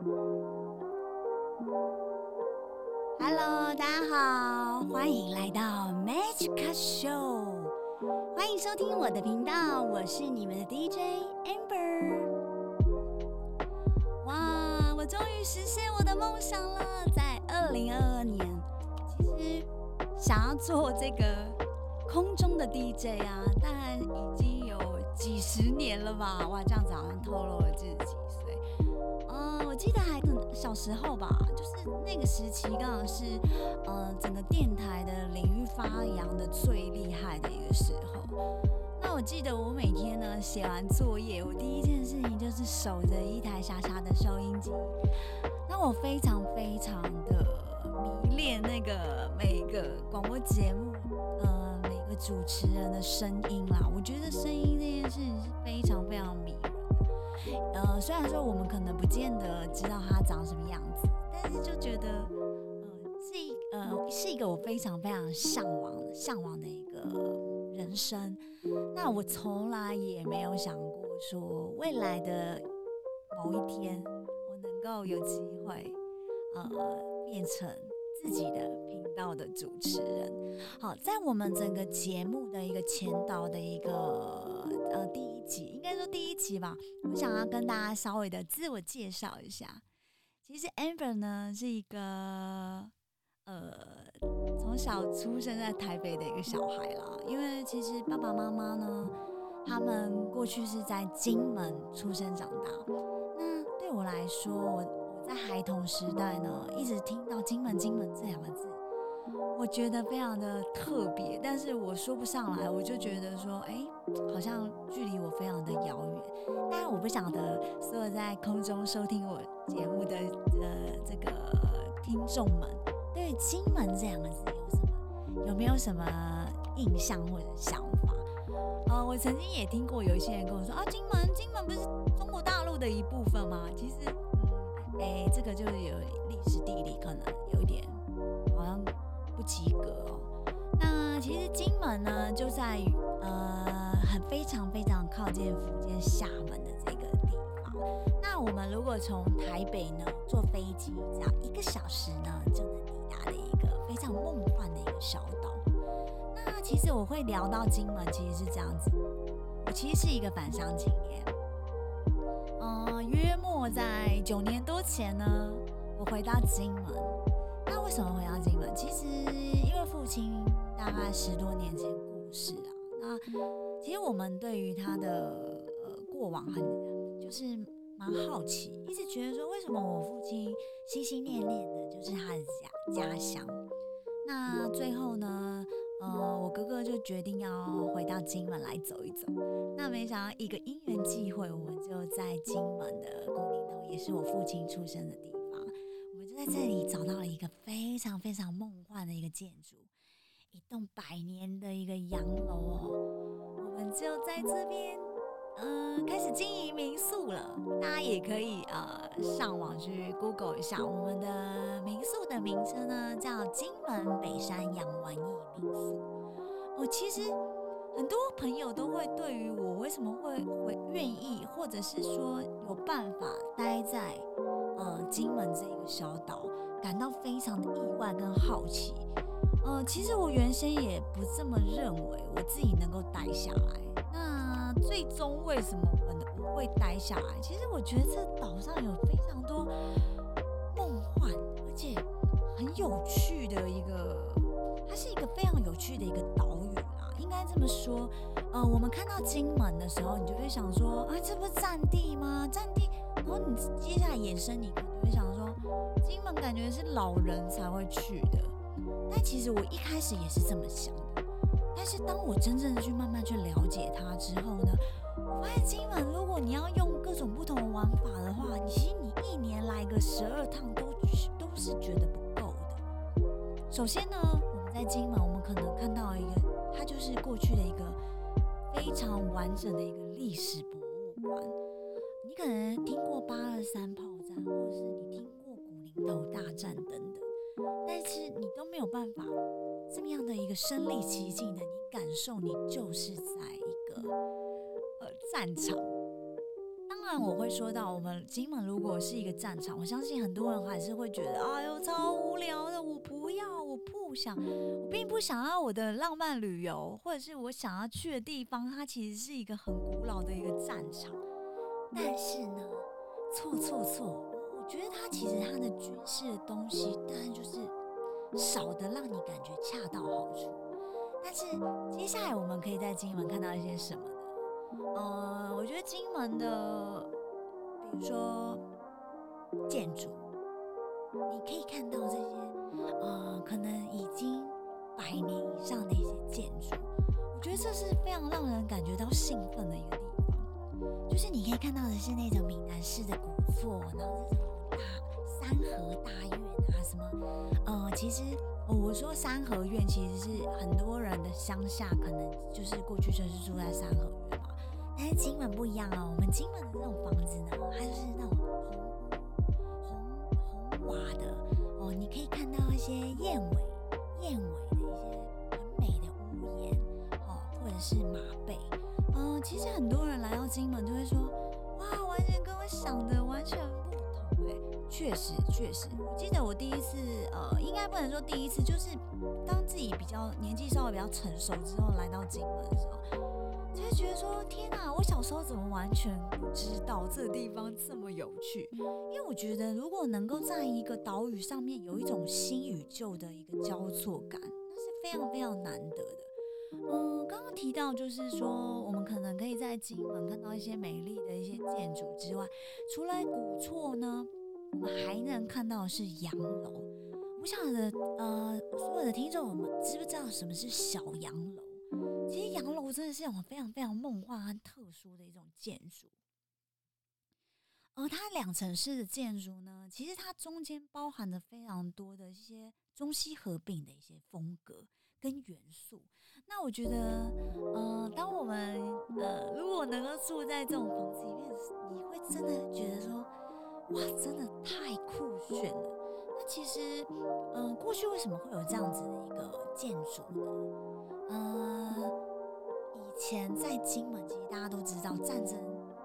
Hello，大家好，欢迎来到 Magic Show，欢迎收听我的频道，我是你们的 DJ Amber。哇，我终于实现我的梦想了，在二零二二年，其实想要做这个空中的 DJ 啊，但已经有几十年了吧？哇，这样子好像透露了自己嗯，我记得还小时候吧，就是那个时期刚好是呃整个电台的领域发扬的最厉害的一个时候。那我记得我每天呢写完作业，我第一件事情就是守着一台傻傻的收音机。那我非常非常的迷恋那个每个广播节目，呃，每个主持人的声音啦。我觉得声音这件事情是非常非常。呃，虽然说我们可能不见得知道他长什么样子，但是就觉得，呃，是一呃是一个我非常非常向往向往的一个人生。那我从来也没有想过说未来的某一天，我能够有机会，呃，变成自己的频道的主持人。好，在我们整个节目的一个前导的一个呃第一集，应该说第一集吧，我想要跟大家稍微的自我介绍一下。其实 Amber 呢是一个。呃，从小出生在台北的一个小孩啦，因为其实爸爸妈妈呢，他们过去是在金门出生长大。那对我来说，我我在孩童时代呢，一直听到金门金门这两个字，我觉得非常的特别，但是我说不上来，我就觉得说，哎，好像距离我非常的遥远。当然，我不晓得所有在空中收听我节目的呃这个听众们。对“金门”这两个字有什么？有没有什么印象或者想法？呃，我曾经也听过有一些人跟我说啊，“金门，金门不是中国大陆的一部分吗？”其实，嗯，哎，这个就是有历史地理可能有一点好像不及格哦。那其实金门呢，就在呃，很非常非常靠近福建厦门的这个地方。那我们如果从台北呢坐飞机，只要一个小时呢，就能抵达。的一个非常梦幻的一个小岛。那其实我会聊到金门，其实是这样子。我其实是一个返乡青年。嗯，约莫在九年多前呢，我回到金门。为什么回到金门？其实因为父亲大概十多年前过世啊。那其实我们对于他的呃过往很就是蛮好奇，一直觉得说为什么我父亲心心念念的就是他的家。家乡，那最后呢？呃，我哥哥就决定要回到金门来走一走。那没想到一个因缘际会，我们就在金门的古林头，也是我父亲出生的地方，在这里找到了一个非常非常梦幻的一个建筑，一栋百年的一个洋楼哦。我们就在这边。嗯，开始经营民宿了。大家也可以呃上网去 Google 一下我们的民宿的名称呢，叫金门北山洋玩意民宿。我其实很多朋友都会对于我为什么会会愿意，或者是说有办法待在呃金门这个小岛，感到非常的意外跟好奇。呃，其实我原先也不这么认为，我自己能够待下来。那最终为什么我们会待下来？其实我觉得这岛上有非常多梦幻，而且很有趣的一个，它是一个非常有趣的一个岛屿啊，应该这么说。呃，我们看到金门的时候，你就会想说，啊，这不是战地吗？战地。然后你接下来延伸，你可能会想，金门感觉是老人才会去的。但其实我一开始也是这么想的。但是当我真正的去慢慢去了解它之后呢，我发现金门，如果你要用各种不同的玩法的话，你其实你一年来个十二趟都都是觉得不够的。首先呢，我们在金门，我们可能看到一个，它就是过去的一个非常完整的一个历史博物馆。你可能听过八二三炮战，或者是你听头大战等等。但是你都没有办法这么样的一个身临其境的，你感受你就是在一个呃战场。当然我会说到，我们金门如果是一个战场，我相信很多人还是会觉得，哎呦，超无聊的，我不要，我不想，我并不想要我的浪漫旅游，或者是我想要去的地方，它其实是一个很古老的一个战场。但是呢，错错错，觉得它其实它的军事的东西，当然就是少的让你感觉恰到好处。但是接下来我们可以在金门看到一些什么呢？呃，我觉得金门的，比如说建筑，你可以看到这些，呃，可能已经百年以上的一些建筑，我觉得这是非常让人感觉到兴奋的一个地方。就是你可以看到的是那种闽南式的古厝，然后三合大院啊，什么，呃，其实。我说三合院其实是很多人的乡下，可能就是过去就是住在三合院嘛。但是金门不一样哦，我们金门的这种房子呢，它就是那种红红红瓦的哦。你可以看到一些燕尾燕尾的一些很美的屋檐哦，或者是马背。嗯，其实很多人来到金门就会说，哇，完全跟我想的完全不同哎。确实确实，我记得我第一次呃，应该不能说第一次，就是当自己比较年纪稍微比较成熟之后，来到金门的时候，就会觉得说天哪，我小时候怎么完全不知道这地方这么有趣？因为我觉得如果能够在一个岛屿上面有一种新与旧的一个交错感，那是非常非常难得的。嗯，刚刚提到就是说，我们可能可以在金门看到一些美丽的一些建筑之外，除了古厝呢？我们还能看到的是洋楼，不晓得呃，所有的听众，我们知不知道什么是小洋楼？其实洋楼真的是一种非常非常梦幻和特殊的一种建筑。而它两层式的建筑呢，其实它中间包含着非常多的一些中西合并的一些风格跟元素。那我觉得，呃，当我们呃如果能够住在这种房子里面，你会真的觉得说。哇，真的太酷炫了！那其实，嗯，过去为什么会有这样子的一个建筑呢？嗯，以前在金门，其实大家都知道战争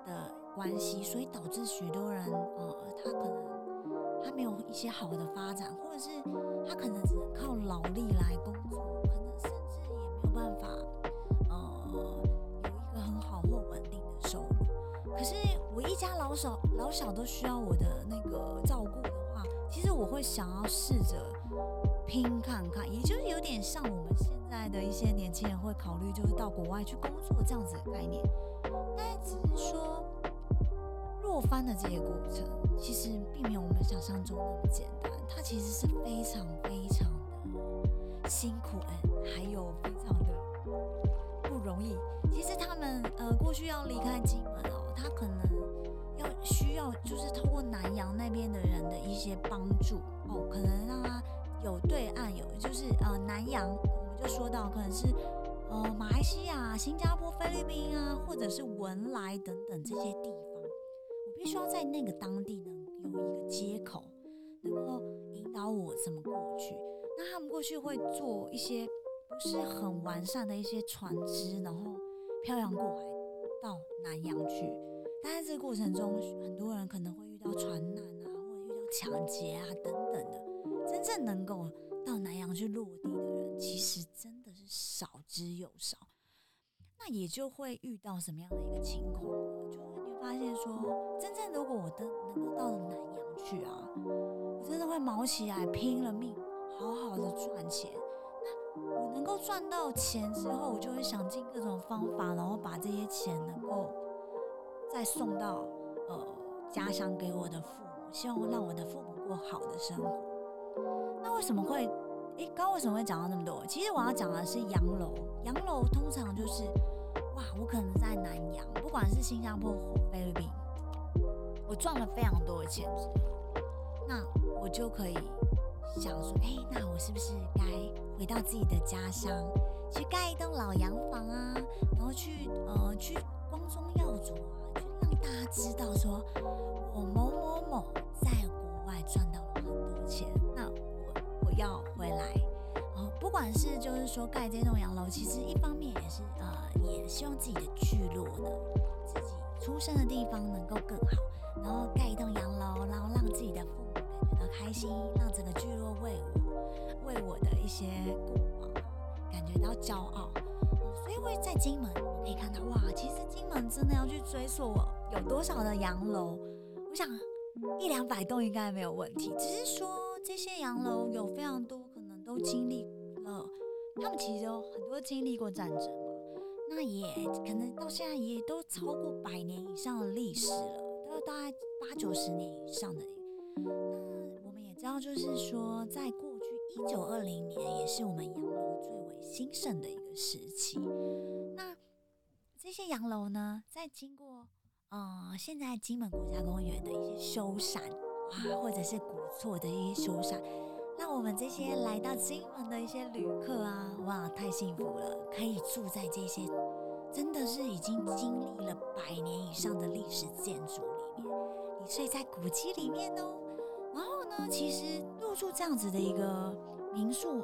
的关系，所以导致许多人，呃，他可能他没有一些好的发展，或者是他可能只能靠劳力来工作，可能甚至也没有办法，老小都需要我的那个照顾的话，其实我会想要试着拼看看，也就是有点像我们现在的一些年轻人会考虑，就是到国外去工作这样子的概念。但只是说，落番的这些过程，其实并没有我们想象中那么简单，它其实是非常非常的辛苦，哎，还有非常的不容易。其实他们呃过去要离开金门哦，他可能。要需要就是透过南洋那边的人的一些帮助哦，可能让他有对岸有，就是呃南洋，我们就说到可能是呃马来西亚、新加坡、菲律宾啊，或者是文莱等等这些地方，我必须要在那个当地能有一个接口，能够引导我怎么过去。那他们过去会做一些不是很完善的一些船只，然后漂洋过海到南洋去。但在这个过程中，很多人可能会遇到船难啊，或者遇到抢劫啊等等的。真正能够到南洋去落地的人，其实真的是少之又少。那也就会遇到什么样的一个情况呢？就是你发现说，真正如果我的能够到了南洋去啊，我真的会毛起来拼了命，好好的赚钱。那我能够赚到钱之后，我就会想尽各种方法，然后把这些钱能够。再送到呃家乡给我的父母，希望让我的父母过好的生活。那为什么会诶，刚为什么会讲到那么多？其实我要讲的是洋楼。洋楼通常就是哇，我可能在南洋，不管是新加坡或菲律宾，我赚了非常多的钱，那我就可以想说，哎，那我是不是该回到自己的家乡，去盖一栋老洋房啊，然后去呃去光宗耀祖啊？大家知道说，我某某某在国外赚到了很多钱，那我我要回来，哦，不管是就是说盖这栋洋楼，其实一方面也是呃，也希望自己的聚落呢，自己出生的地方能够更好，然后盖一栋洋楼，然后让自己的父母感觉到开心，让整个聚落为我为我的一些过往感觉到骄傲。所以会在金门，我可以看到哇，其实金门真的要去追溯有多少的洋楼，我想一两百栋应该没有问题。只是说这些洋楼有非常多可能都经历了，他们其实有很多经历过战争嘛，那也可能到现在也都超过百年以上的历史了，都大概八九十年以上的。那我们也知道，就是说在过去一九二零年，也是我们洋楼最为兴盛的一个时期。那这些洋楼呢，在经过呃现在金门国家公园的一些修缮啊，或者是古厝的一些修缮，让我们这些来到金门的一些旅客啊，哇，太幸福了，可以住在这些真的是已经经历了百年以上的历史建筑里面，你睡在古迹里面哦。然后呢，其实入住这样子的一个民宿，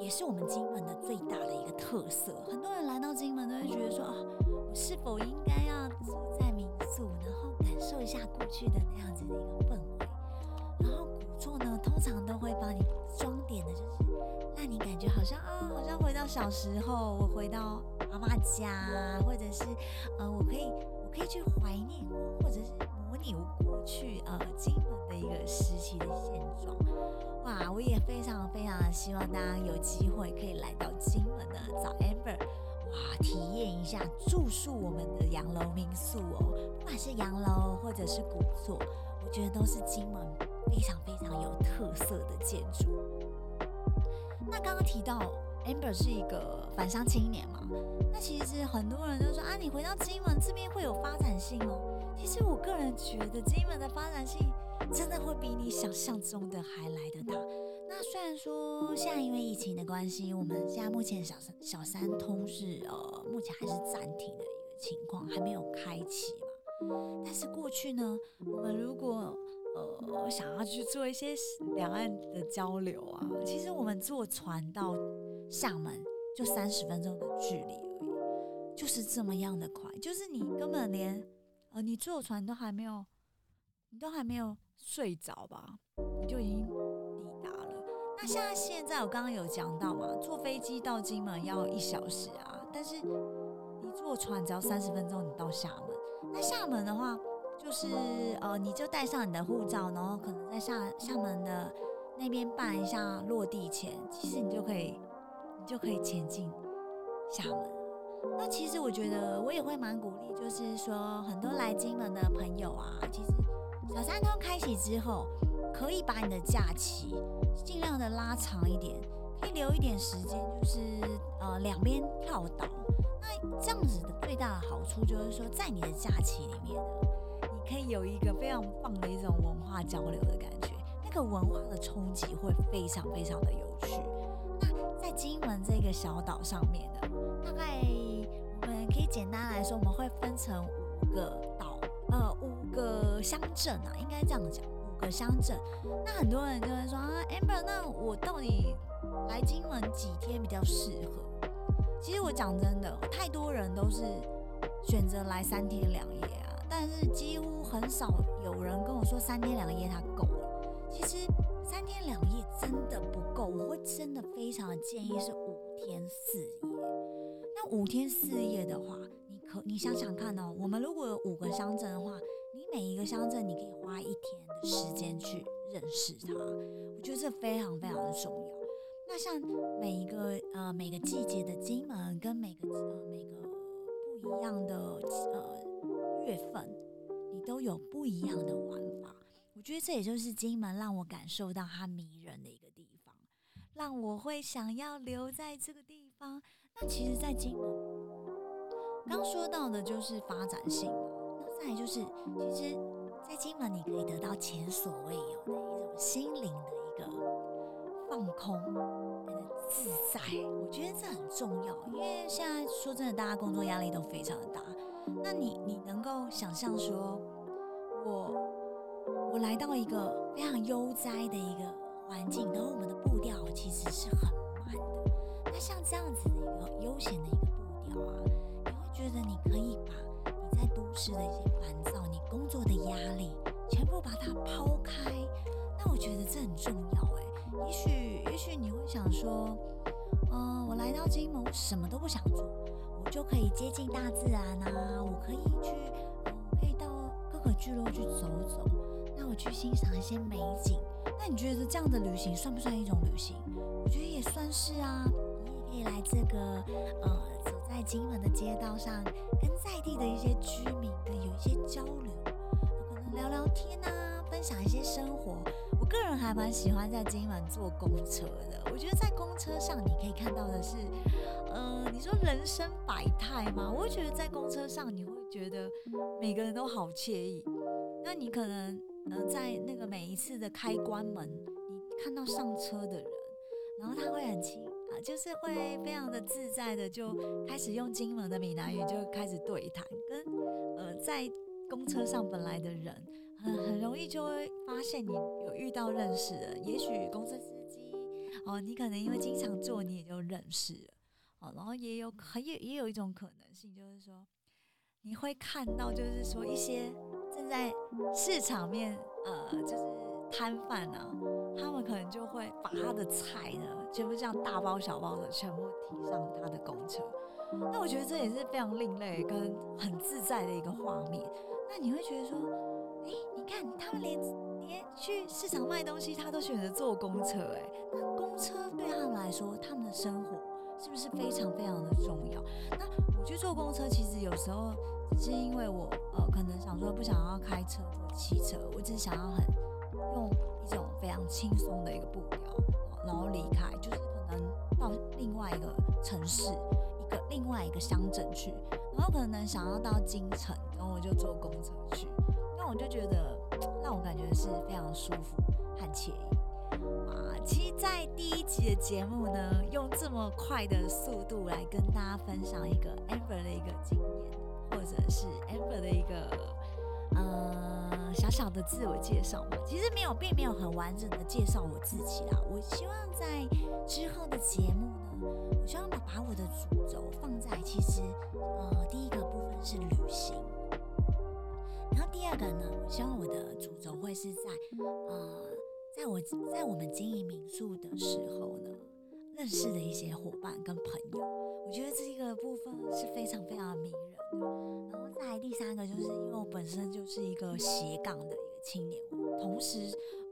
也是我们金门的最大的一个特色。很多人来到金门都会觉得说啊，我是否应该要然后感受一下过去的那样子的一个氛围。然后古厝呢，通常都会帮你装点的，就是让你感觉好像啊，好像回到小时候，我回到阿妈家，或者是呃，我可以我可以去怀念，或者是模拟我过去呃金门的一个时期的现状。哇，我也非常非常希望大家有机会可以来到金门的找 Amber，哇，体验一下住宿我们的洋楼民宿哦，不管是洋楼或者是古厝，我觉得都是金门非常非常有特色的建筑。那刚刚提到 Amber 是一个返乡青年嘛，那其实很多人都说啊，你回到金门这边会有发展性哦。其实我个人觉得金门的发展性真的会比你想象中的还来得大。那虽然说现在因为疫情的关系，我们现在目前小三小三通是呃目前还是暂停的一个情况，还没有开启嘛。但是过去呢，我们如果呃想要去做一些两岸的交流啊，其实我们坐船到厦门就三十分钟的距离而已，就是这么样的快，就是你根本连呃你坐船都还没有，你都还没有睡着吧，你就已经。像现在我刚刚有讲到嘛，坐飞机到金门要一小时啊，但是你坐船只要三十分钟，你到厦门。那厦门的话，就是呃，你就带上你的护照，然后可能在厦厦门的那边办一下落地签，其实你就可以，你就可以前进厦门。那其实我觉得我也会蛮鼓励，就是说很多来金门的朋友啊，其实小三通开启之后，可以把你的假期尽量的拉长一点，可以留一点时间，就是呃两边跳岛。那这样子的最大的好处就是说，在你的假期里面呢，你可以有一个非常棒的一种文化交流的感觉，那个文化的冲击会非常非常的有趣。那在金门这个小岛上面呢，大概我们可以简单来说，我们会分成五个岛，呃，五个乡镇啊，应该这样讲，个乡镇。那很多人就会说啊，amber，那我到底来金门几天比较适合？其实我讲真的，太多人都是选择来三天两夜啊，但是几乎很少有人跟我说三天两夜他够了。其实三天两夜真的不够，我会真的非常的建议是五天四夜。那五天四夜的话，你可你想想看哦，我们如果有五个乡镇的话，你每一个乡镇你可以花一天的时间去认识它，我觉得这非常非常的重要。那像每一个呃每个季节的金门跟每个呃每个不一样的呃月份，你都有不一样的玩法。我觉得这也就是金门让我感受到它迷人的一个地方，让我会想要留在这个地方。那其实，在金门刚说到的就是发展性，再来就是，其实，在金门你可以得到前所未有的一种心灵的一个放空、那个自在。我觉得这很重要，因为现在说真的，大家工作压力都非常的大。那你你能够想象说，我我来到一个非常悠哉的一个环境，然后我们的步调其实是很慢的。那像这样子的一个悠闲的一个步调啊，你会觉得你可以把在都市的一些烦躁，你工作的压力，全部把它抛开。那我觉得这很重要哎。也许也许你会想说，嗯，我来到金门，什么都不想做，我就可以接近大自然啊，我可以去，我可以到各个聚落去走走，那我去欣赏一些美景。那你觉得这样的旅行算不算一种旅行？我觉得也算是啊。你也可以来这个，呃，在金门的街道上，跟在地的一些居民的有一些交流，可能聊聊天啊，分享一些生活。我个人还蛮喜欢在金门坐公车的。我觉得在公车上你可以看到的是，呃，你说人生百态吗？我会觉得在公车上你会觉得每个人都好惬意。那你可能。呃，在那个每一次的开关门，你看到上车的人，然后他会很轻啊，就是会非常的自在的就开始用金门的闽南语就开始对谈，跟呃在公车上本来的人，很很容易就会发现你有遇到认识的，也许公车司机哦，你可能因为经常坐你也就认识了哦，然后也有很也也有一种可能性就是说，你会看到就是说一些。正在市场面，呃，就是摊贩啊，他们可能就会把他的菜呢，全部这样大包小包的全部提上他的公车。那我觉得这也是非常另类跟很自在的一个画面。那你会觉得说，哎，你看他们连连去市场卖东西，他都选择坐公车，哎，那公车对他们来说，他们的生活是不是非常非常的重要？那我去坐公车，其实有时候。只是因为我呃，可能想说不想要开车或骑车，我只是想要很用一种非常轻松的一个步调，然后离开，就是可能到另外一个城市，一个另外一个乡镇去，然后可能想要到京城，然后我就坐公车去，那我就觉得让我感觉是非常舒服和惬意。啊，其实，在第一集的节目呢，用这么快的速度来跟大家分享一个 Amber 的一个经验。或者是 Amber 的一个呃小小的自我介绍嘛，其实没有，并没有很完整的介绍我自己啦。我希望在之后的节目呢，我希望把把我的主轴放在其实呃第一个部分是旅行，然后第二个呢，我希望我的主轴会是在呃在我在我们经营民宿的时候呢，认识的一些伙伴跟朋友，我觉得这一个部分是非常非常迷人的。然后再来第三个，就是因为我本身就是一个斜杠的一个青年，同时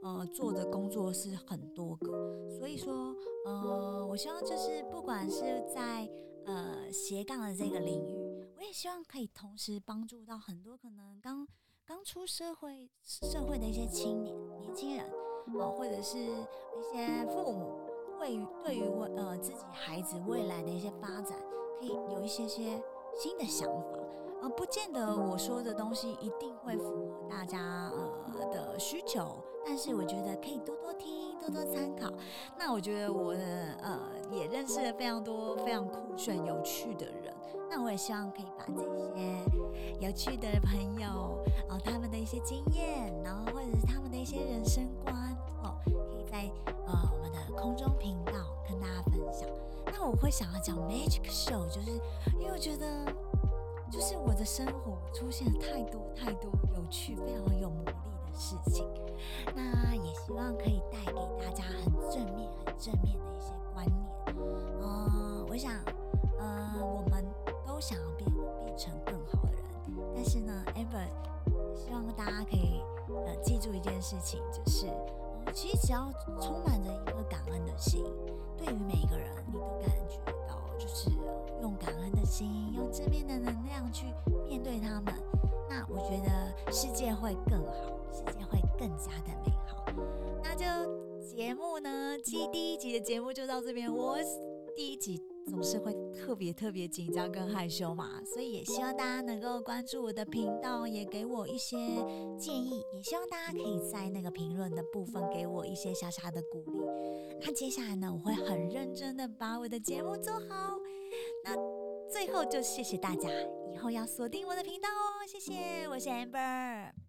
呃做的工作是很多个，所以说呃我希望就是不管是在呃斜杠的这个领域，我也希望可以同时帮助到很多可能刚刚出社会社会的一些青年年轻人，哦或者是一些父母，对于对于我呃自己孩子未来的一些发展，可以有一些些。新的想法，呃，不见得我说的东西一定会符合大家呃的需求，但是我觉得可以多多听，多多参考。那我觉得我的呃也认识了非常多非常酷炫有趣的人，那我也希望可以把这些有趣的朋友，哦，他们的一些经验，然后或者是他们的一些人生观，哦，可以在空中频道跟大家分享。那我会想要讲 magic show，就是因为我觉得，就是我的生活出现了太多太多有趣、非常有魔力的事情。那也希望可以带给大家很正面、很正面的一些观念。嗯，我想，呃，我们都想要变变成更好的人，但是呢，ever 希望大家可以呃记住一件事情，就是，其实只要充满着一颗感恩的心。对于每一个人，你都感觉到，就是用感恩的心，用正面的能量去面对他们，那我觉得世界会更好，世界会更加的美好。那就节目呢，第第一集的节目就到这边，我第一集。总是会特别特别紧张跟害羞嘛，所以也希望大家能够关注我的频道，也给我一些建议，也希望大家可以在那个评论的部分给我一些小小的鼓励。那接下来呢，我会很认真的把我的节目做好。那最后就谢谢大家，以后要锁定我的频道哦，谢谢，我是 Amber。